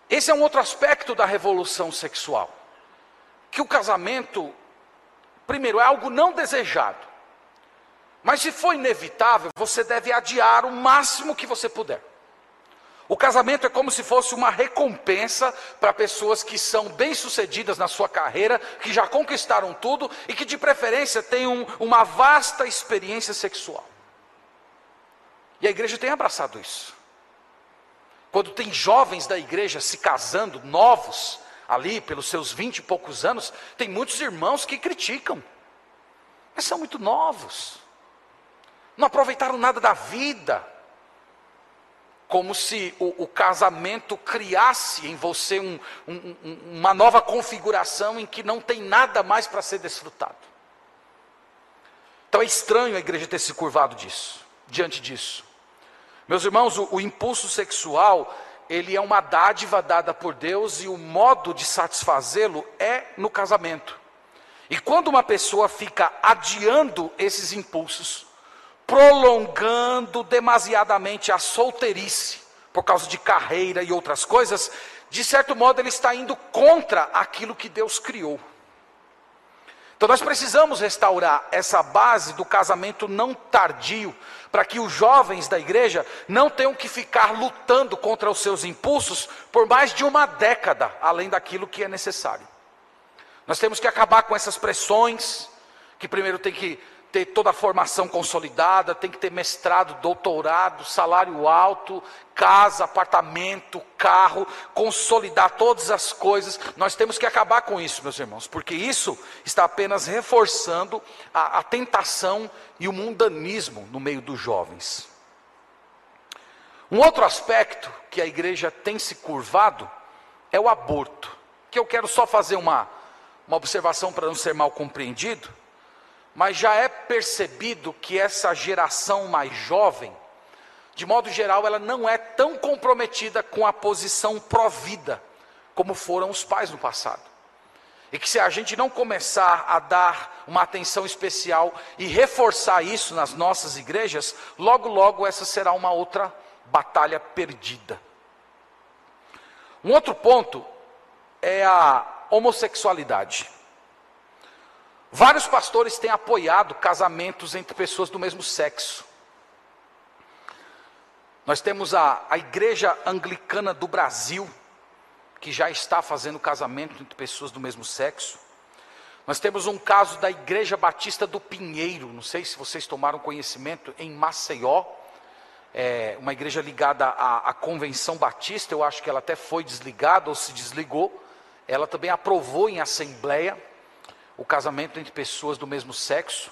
Speaker 1: Esse é um outro aspecto da revolução sexual. Que o casamento, primeiro, é algo não desejado. Mas se for inevitável, você deve adiar o máximo que você puder. O casamento é como se fosse uma recompensa para pessoas que são bem-sucedidas na sua carreira, que já conquistaram tudo e que, de preferência, têm um, uma vasta experiência sexual. E a igreja tem abraçado isso. Quando tem jovens da igreja se casando, novos, ali pelos seus vinte e poucos anos, tem muitos irmãos que criticam. Mas são muito novos. Não aproveitaram nada da vida. Como se o, o casamento criasse em você um, um, uma nova configuração em que não tem nada mais para ser desfrutado. Então é estranho a igreja ter se curvado disso, diante disso. Meus irmãos, o, o impulso sexual, ele é uma dádiva dada por Deus e o modo de satisfazê-lo é no casamento. E quando uma pessoa fica adiando esses impulsos, prolongando demasiadamente a solteirice, por causa de carreira e outras coisas, de certo modo ele está indo contra aquilo que Deus criou. Então nós precisamos restaurar essa base do casamento não tardio, para que os jovens da igreja não tenham que ficar lutando contra os seus impulsos por mais de uma década, além daquilo que é necessário. Nós temos que acabar com essas pressões, que primeiro tem que ter toda a formação consolidada, tem que ter mestrado, doutorado, salário alto, casa, apartamento, carro, consolidar todas as coisas. Nós temos que acabar com isso, meus irmãos, porque isso está apenas reforçando a, a tentação e o mundanismo no meio dos jovens. Um outro aspecto que a igreja tem se curvado é o aborto, que eu quero só fazer uma, uma observação para não ser mal compreendido mas já é percebido que essa geração mais jovem, de modo geral, ela não é tão comprometida com a posição pró-vida como foram os pais no passado. E que se a gente não começar a dar uma atenção especial e reforçar isso nas nossas igrejas, logo, logo essa será uma outra batalha perdida. Um outro ponto é a homossexualidade. Vários pastores têm apoiado casamentos entre pessoas do mesmo sexo. Nós temos a, a Igreja Anglicana do Brasil, que já está fazendo casamento entre pessoas do mesmo sexo. Nós temos um caso da Igreja Batista do Pinheiro, não sei se vocês tomaram conhecimento, em Maceió, é uma igreja ligada à, à Convenção Batista, eu acho que ela até foi desligada ou se desligou. Ela também aprovou em assembleia o casamento entre pessoas do mesmo sexo.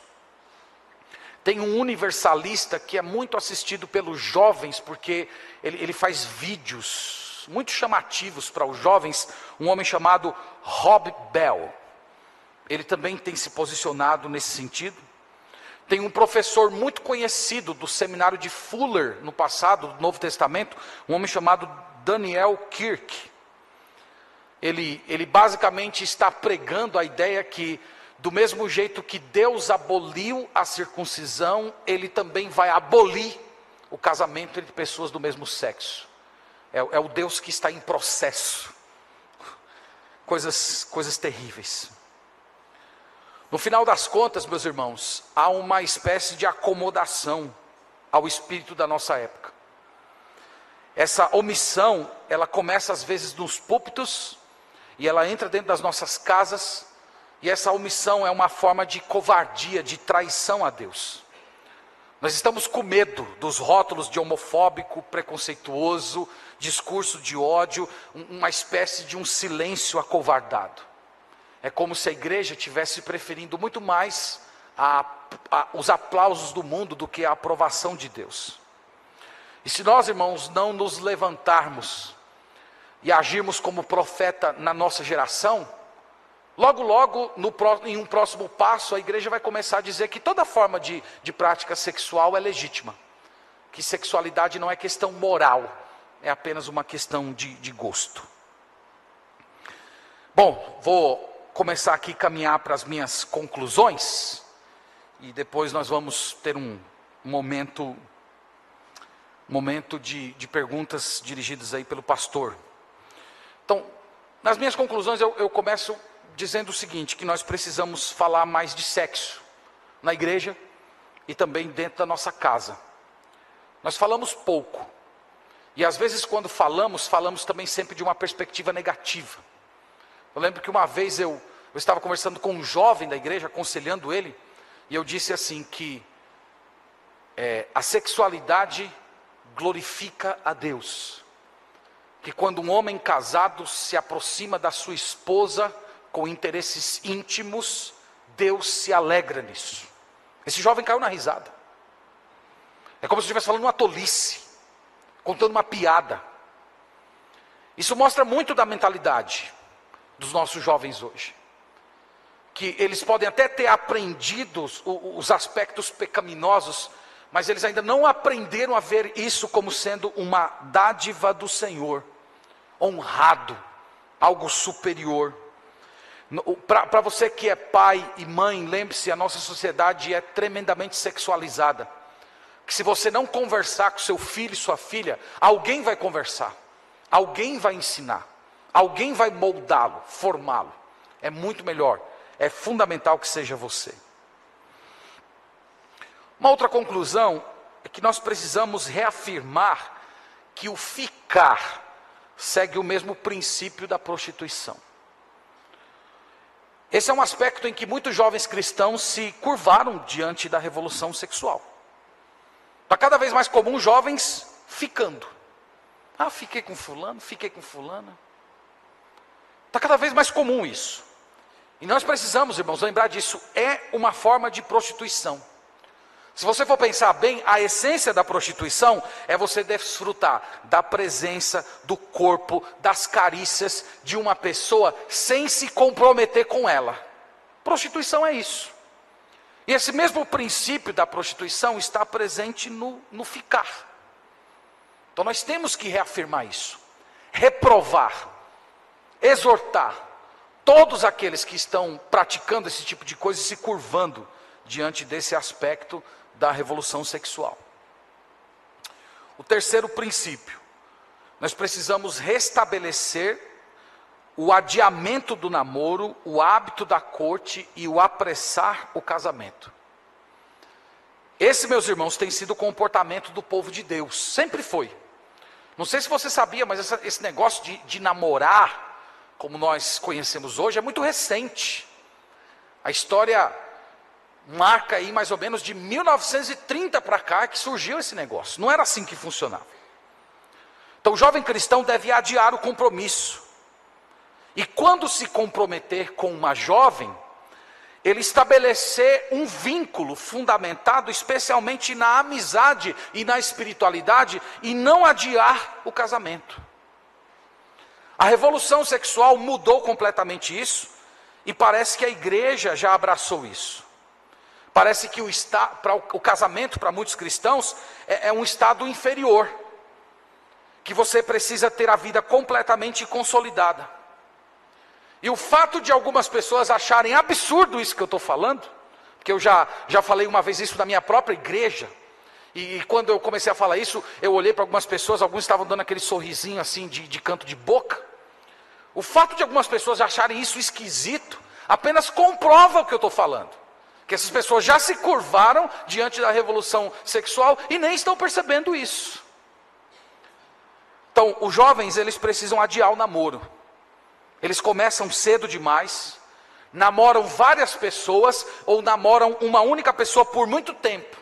Speaker 1: Tem um universalista que é muito assistido pelos jovens, porque ele, ele faz vídeos muito chamativos para os jovens, um homem chamado Rob Bell. Ele também tem se posicionado nesse sentido. Tem um professor muito conhecido do seminário de Fuller no passado, do Novo Testamento, um homem chamado Daniel Kirk ele, ele basicamente está pregando a ideia que, do mesmo jeito que Deus aboliu a circuncisão, ele também vai abolir o casamento entre pessoas do mesmo sexo. É, é o Deus que está em processo. Coisas, coisas terríveis. No final das contas, meus irmãos, há uma espécie de acomodação ao espírito da nossa época. Essa omissão, ela começa às vezes nos púlpitos, e ela entra dentro das nossas casas, e essa omissão é uma forma de covardia, de traição a Deus. Nós estamos com medo dos rótulos de homofóbico, preconceituoso, discurso de ódio, uma espécie de um silêncio acovardado. É como se a igreja tivesse preferindo muito mais a, a, os aplausos do mundo do que a aprovação de Deus. E se nós, irmãos, não nos levantarmos e agirmos como profeta na nossa geração, logo, logo, no, em um próximo passo, a igreja vai começar a dizer que toda forma de, de prática sexual é legítima, que sexualidade não é questão moral, é apenas uma questão de, de gosto. Bom, vou começar aqui a caminhar para as minhas conclusões, e depois nós vamos ter um, momento, momento de, de perguntas dirigidas aí pelo pastor. Então, nas minhas conclusões, eu, eu começo dizendo o seguinte: que nós precisamos falar mais de sexo na igreja e também dentro da nossa casa. Nós falamos pouco. E às vezes, quando falamos, falamos também sempre de uma perspectiva negativa. Eu lembro que uma vez eu, eu estava conversando com um jovem da igreja, aconselhando ele, e eu disse assim: que é, a sexualidade glorifica a Deus que quando um homem casado se aproxima da sua esposa com interesses íntimos, Deus se alegra nisso. Esse jovem caiu na risada. É como se estivesse falando uma tolice, contando uma piada. Isso mostra muito da mentalidade dos nossos jovens hoje. Que eles podem até ter aprendido os, os aspectos pecaminosos, mas eles ainda não aprenderam a ver isso como sendo uma dádiva do Senhor, honrado, algo superior. Para você que é pai e mãe, lembre-se: a nossa sociedade é tremendamente sexualizada. Que se você não conversar com seu filho e sua filha, alguém vai conversar, alguém vai ensinar, alguém vai moldá-lo, formá-lo. É muito melhor, é fundamental que seja você. Uma outra conclusão é que nós precisamos reafirmar que o ficar segue o mesmo princípio da prostituição. Esse é um aspecto em que muitos jovens cristãos se curvaram diante da revolução sexual. Está cada vez mais comum jovens ficando. Ah, fiquei com fulano, fiquei com fulana. Está cada vez mais comum isso. E nós precisamos, irmãos, lembrar disso. É uma forma de prostituição. Se você for pensar bem, a essência da prostituição é você desfrutar da presença, do corpo, das carícias de uma pessoa sem se comprometer com ela. Prostituição é isso. E esse mesmo princípio da prostituição está presente no, no ficar. Então nós temos que reafirmar isso, reprovar, exortar todos aqueles que estão praticando esse tipo de coisa e se curvando diante desse aspecto da revolução sexual. O terceiro princípio, nós precisamos restabelecer o adiamento do namoro, o hábito da corte e o apressar o casamento. Esse, meus irmãos, tem sido o comportamento do povo de Deus, sempre foi. Não sei se você sabia, mas essa, esse negócio de, de namorar, como nós conhecemos hoje, é muito recente. A história marca aí mais ou menos de 1930 para cá que surgiu esse negócio. Não era assim que funcionava. Então o jovem cristão deve adiar o compromisso. E quando se comprometer com uma jovem, ele estabelecer um vínculo fundamentado especialmente na amizade e na espiritualidade e não adiar o casamento. A revolução sexual mudou completamente isso e parece que a igreja já abraçou isso. Parece que o, está, o casamento, para muitos cristãos, é, é um estado inferior. Que você precisa ter a vida completamente consolidada. E o fato de algumas pessoas acharem absurdo isso que eu estou falando, porque eu já, já falei uma vez isso na minha própria igreja, e, e quando eu comecei a falar isso, eu olhei para algumas pessoas, alguns estavam dando aquele sorrisinho assim de, de canto de boca. O fato de algumas pessoas acharem isso esquisito, apenas comprova o que eu estou falando que essas pessoas já se curvaram diante da revolução sexual e nem estão percebendo isso. Então, os jovens, eles precisam adiar o namoro. Eles começam cedo demais, namoram várias pessoas ou namoram uma única pessoa por muito tempo.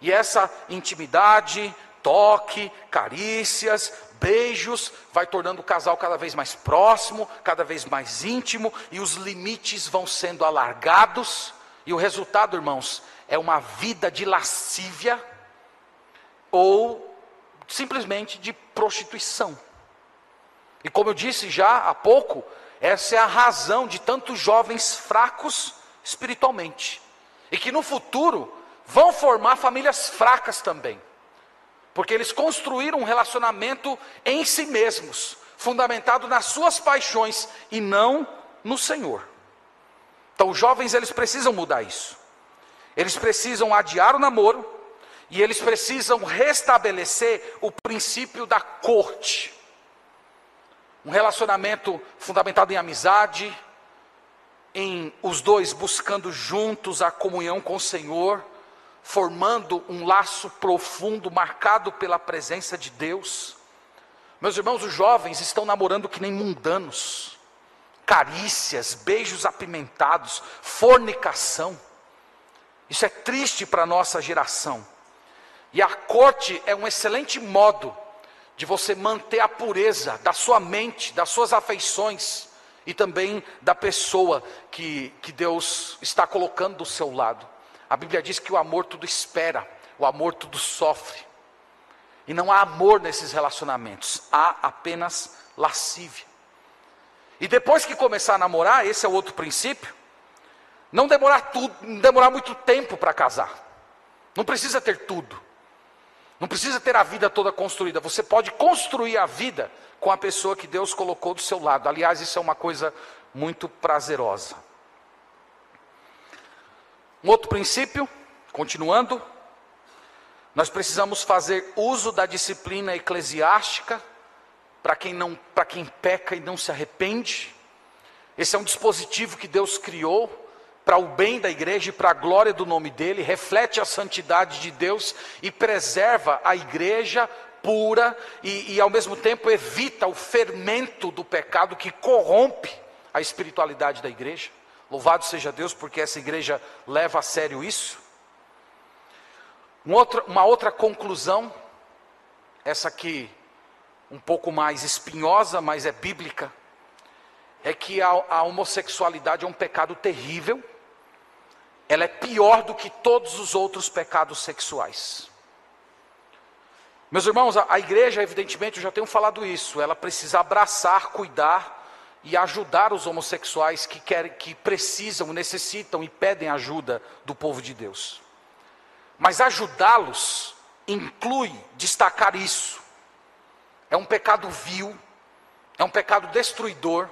Speaker 1: E essa intimidade, toque, carícias, beijos, vai tornando o casal cada vez mais próximo, cada vez mais íntimo, e os limites vão sendo alargados. E o resultado, irmãos, é uma vida de lascívia ou simplesmente de prostituição. E como eu disse já há pouco, essa é a razão de tantos jovens fracos espiritualmente. E que no futuro vão formar famílias fracas também. Porque eles construíram um relacionamento em si mesmos, fundamentado nas suas paixões e não no Senhor. Então, os jovens eles precisam mudar isso. Eles precisam adiar o namoro e eles precisam restabelecer o princípio da corte. Um relacionamento fundamentado em amizade, em os dois buscando juntos a comunhão com o Senhor, formando um laço profundo marcado pela presença de Deus. Meus irmãos, os jovens estão namorando que nem mundanos carícias, beijos apimentados, fornicação. Isso é triste para a nossa geração. E a corte é um excelente modo de você manter a pureza da sua mente, das suas afeições e também da pessoa que, que Deus está colocando do seu lado. A Bíblia diz que o amor tudo espera, o amor tudo sofre. E não há amor nesses relacionamentos, há apenas lascívia. E depois que começar a namorar, esse é o outro princípio, não demorar tudo, não demorar muito tempo para casar. Não precisa ter tudo. Não precisa ter a vida toda construída. Você pode construir a vida com a pessoa que Deus colocou do seu lado. Aliás, isso é uma coisa muito prazerosa. Um outro princípio, continuando, nós precisamos fazer uso da disciplina eclesiástica para quem não, para quem peca e não se arrepende. Esse é um dispositivo que Deus criou para o bem da igreja e para a glória do nome dele, reflete a santidade de Deus e preserva a igreja pura e, e, ao mesmo tempo evita o fermento do pecado que corrompe a espiritualidade da igreja. Louvado seja Deus, porque essa igreja leva a sério isso. Um outro, uma outra conclusão, essa aqui um pouco mais espinhosa, mas é bíblica, é que a, a homossexualidade é um pecado terrível, ela é pior do que todos os outros pecados sexuais. Meus irmãos, a, a igreja, evidentemente, eu já tenho falado isso, ela precisa abraçar, cuidar e ajudar os homossexuais que querem, que precisam, necessitam e pedem ajuda do povo de Deus. Mas ajudá-los inclui destacar isso. É um pecado vil, é um pecado destruidor,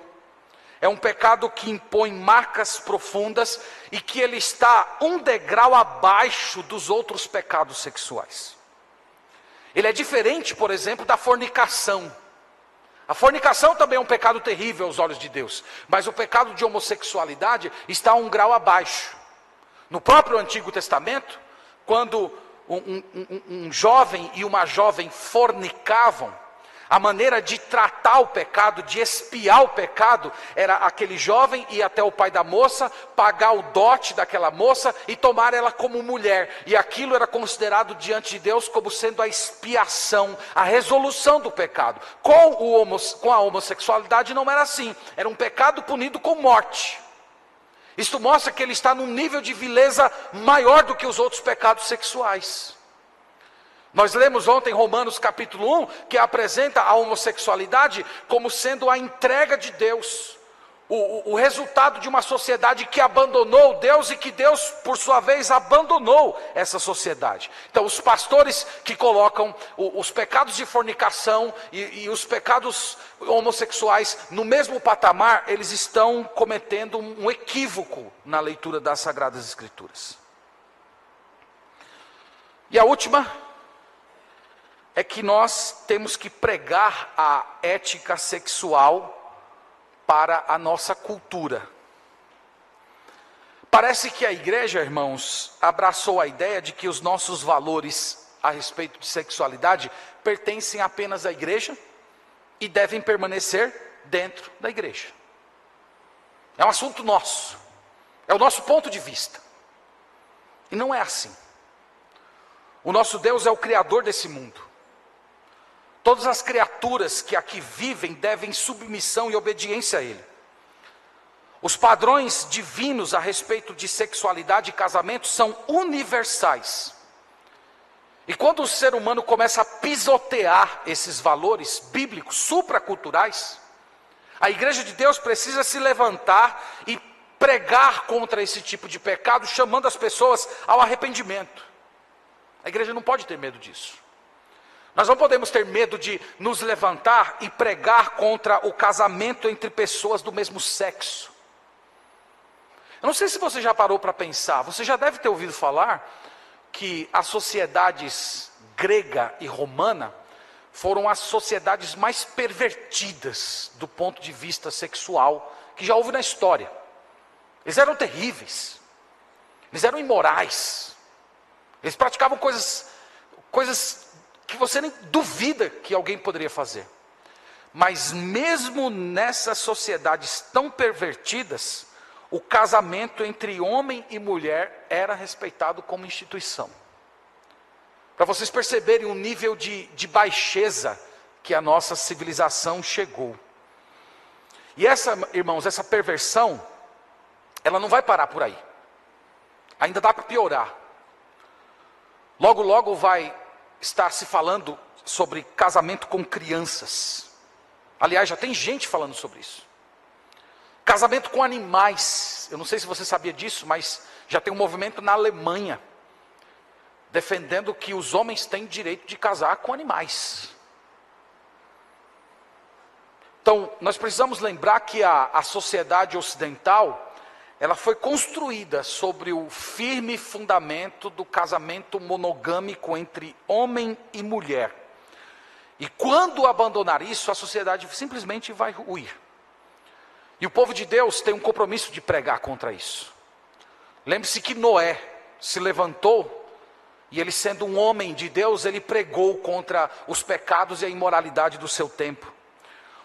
Speaker 1: é um pecado que impõe marcas profundas e que ele está um degrau abaixo dos outros pecados sexuais. Ele é diferente, por exemplo, da fornicação. A fornicação também é um pecado terrível aos olhos de Deus, mas o pecado de homossexualidade está um grau abaixo. No próprio Antigo Testamento, quando um, um, um jovem e uma jovem fornicavam, a maneira de tratar o pecado, de espiar o pecado, era aquele jovem ir até o pai da moça, pagar o dote daquela moça e tomar ela como mulher. E aquilo era considerado diante de Deus como sendo a expiação, a resolução do pecado. Com, o com a homossexualidade não era assim, era um pecado punido com morte. Isto mostra que ele está num nível de vileza maior do que os outros pecados sexuais. Nós lemos ontem Romanos capítulo 1, que apresenta a homossexualidade como sendo a entrega de Deus, o, o, resultado de uma sociedade que abandonou Deus e que Deus, por sua vez, abandonou essa sociedade. Então, os pastores que colocam o, os pecados de fornicação e, e, os pecados homossexuais no mesmo patamar, eles estão cometendo um equívoco na leitura das Sagradas Escrituras. E a última é que nós temos que pregar a ética sexual para a nossa cultura. Parece que a igreja, irmãos, abraçou a ideia de que os nossos valores a respeito de sexualidade pertencem apenas à igreja e devem permanecer dentro da igreja. É um assunto nosso, é o nosso ponto de vista. E não é assim. O nosso Deus é o Criador desse mundo. Todas as criaturas que aqui vivem devem submissão e obediência a Ele. Os padrões divinos a respeito de sexualidade e casamento são universais. E quando o ser humano começa a pisotear esses valores bíblicos, supraculturais, a igreja de Deus precisa se levantar e pregar contra esse tipo de pecado, chamando as pessoas ao arrependimento. A igreja não pode ter medo disso. Nós não podemos ter medo de nos levantar e pregar contra o casamento entre pessoas do mesmo sexo. Eu não sei se você já parou para pensar, você já deve ter ouvido falar que as sociedades grega e romana foram as sociedades mais pervertidas do ponto de vista sexual que já houve na história. Eles eram terríveis, eles eram imorais, eles praticavam coisas, coisas que você nem duvida que alguém poderia fazer. Mas mesmo nessas sociedades tão pervertidas, o casamento entre homem e mulher era respeitado como instituição. Para vocês perceberem o nível de, de baixeza que a nossa civilização chegou. E essa, irmãos, essa perversão, ela não vai parar por aí. Ainda dá para piorar. Logo, logo vai está se falando sobre casamento com crianças. Aliás, já tem gente falando sobre isso. Casamento com animais. Eu não sei se você sabia disso, mas já tem um movimento na Alemanha defendendo que os homens têm direito de casar com animais. Então, nós precisamos lembrar que a, a sociedade ocidental, ela foi construída sobre o firme fundamento do casamento monogâmico entre homem e mulher. E quando abandonar isso, a sociedade simplesmente vai ruir. E o povo de Deus tem um compromisso de pregar contra isso. Lembre-se que Noé se levantou e ele, sendo um homem de Deus, ele pregou contra os pecados e a imoralidade do seu tempo.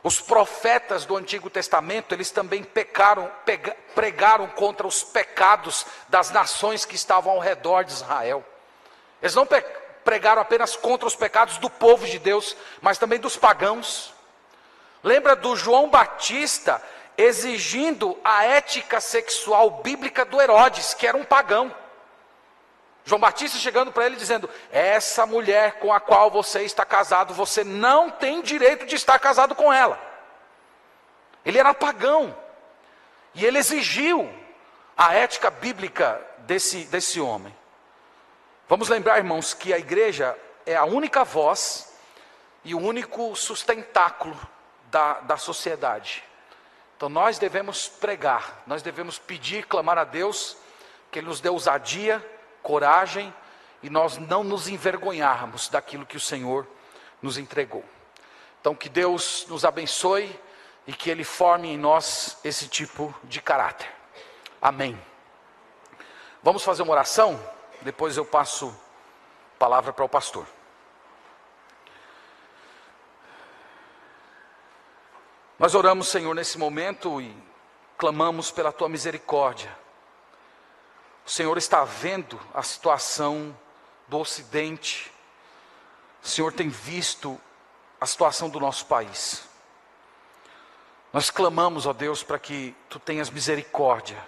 Speaker 1: Os profetas do Antigo Testamento, eles também pecaram, pregaram contra os pecados das nações que estavam ao redor de Israel. Eles não pregaram apenas contra os pecados do povo de Deus, mas também dos pagãos. Lembra do João Batista exigindo a ética sexual bíblica do Herodes, que era um pagão. João Batista chegando para ele dizendo: Essa mulher com a qual você está casado, você não tem direito de estar casado com ela. Ele era pagão. E ele exigiu a ética bíblica desse, desse homem. Vamos lembrar, irmãos, que a igreja é a única voz e o único sustentáculo da, da sociedade. Então nós devemos pregar, nós devemos pedir, clamar a Deus, que Ele nos dê ousadia coragem e nós não nos envergonharmos daquilo que o Senhor nos entregou. Então, que Deus nos abençoe e que Ele forme em nós esse tipo de caráter. Amém. Vamos fazer uma oração? Depois eu passo a palavra para o pastor. Nós oramos, Senhor, nesse momento e clamamos pela tua misericórdia o Senhor está vendo a situação do Ocidente. O Senhor tem visto a situação do nosso país. Nós clamamos, ó Deus, para que tu tenhas misericórdia,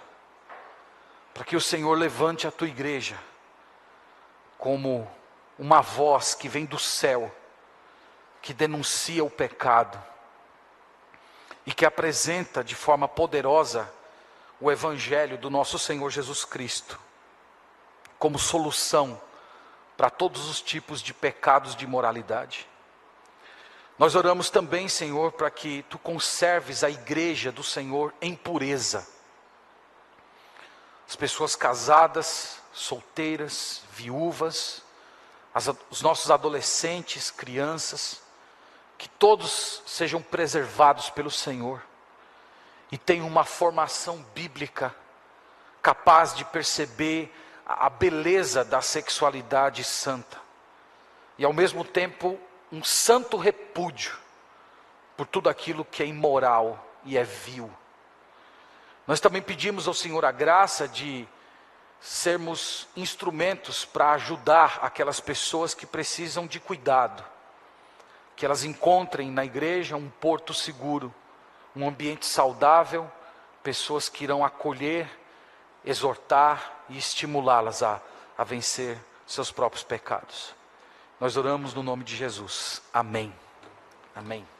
Speaker 1: para que o Senhor levante a tua igreja como uma voz que vem do céu, que denuncia o pecado e que apresenta de forma poderosa o Evangelho do nosso Senhor Jesus Cristo como solução para todos os tipos de pecados de imoralidade. Nós oramos também, Senhor, para que tu conserves a igreja do Senhor em pureza. As pessoas casadas, solteiras, viúvas, as, os nossos adolescentes, crianças, que todos sejam preservados pelo Senhor e tem uma formação bíblica capaz de perceber a beleza da sexualidade santa e ao mesmo tempo um santo repúdio por tudo aquilo que é imoral e é vil. Nós também pedimos ao Senhor a graça de sermos instrumentos para ajudar aquelas pessoas que precisam de cuidado, que elas encontrem na igreja um porto seguro um ambiente saudável, pessoas que irão acolher, exortar e estimulá-las a, a vencer seus próprios pecados. Nós oramos no nome de Jesus. Amém. Amém.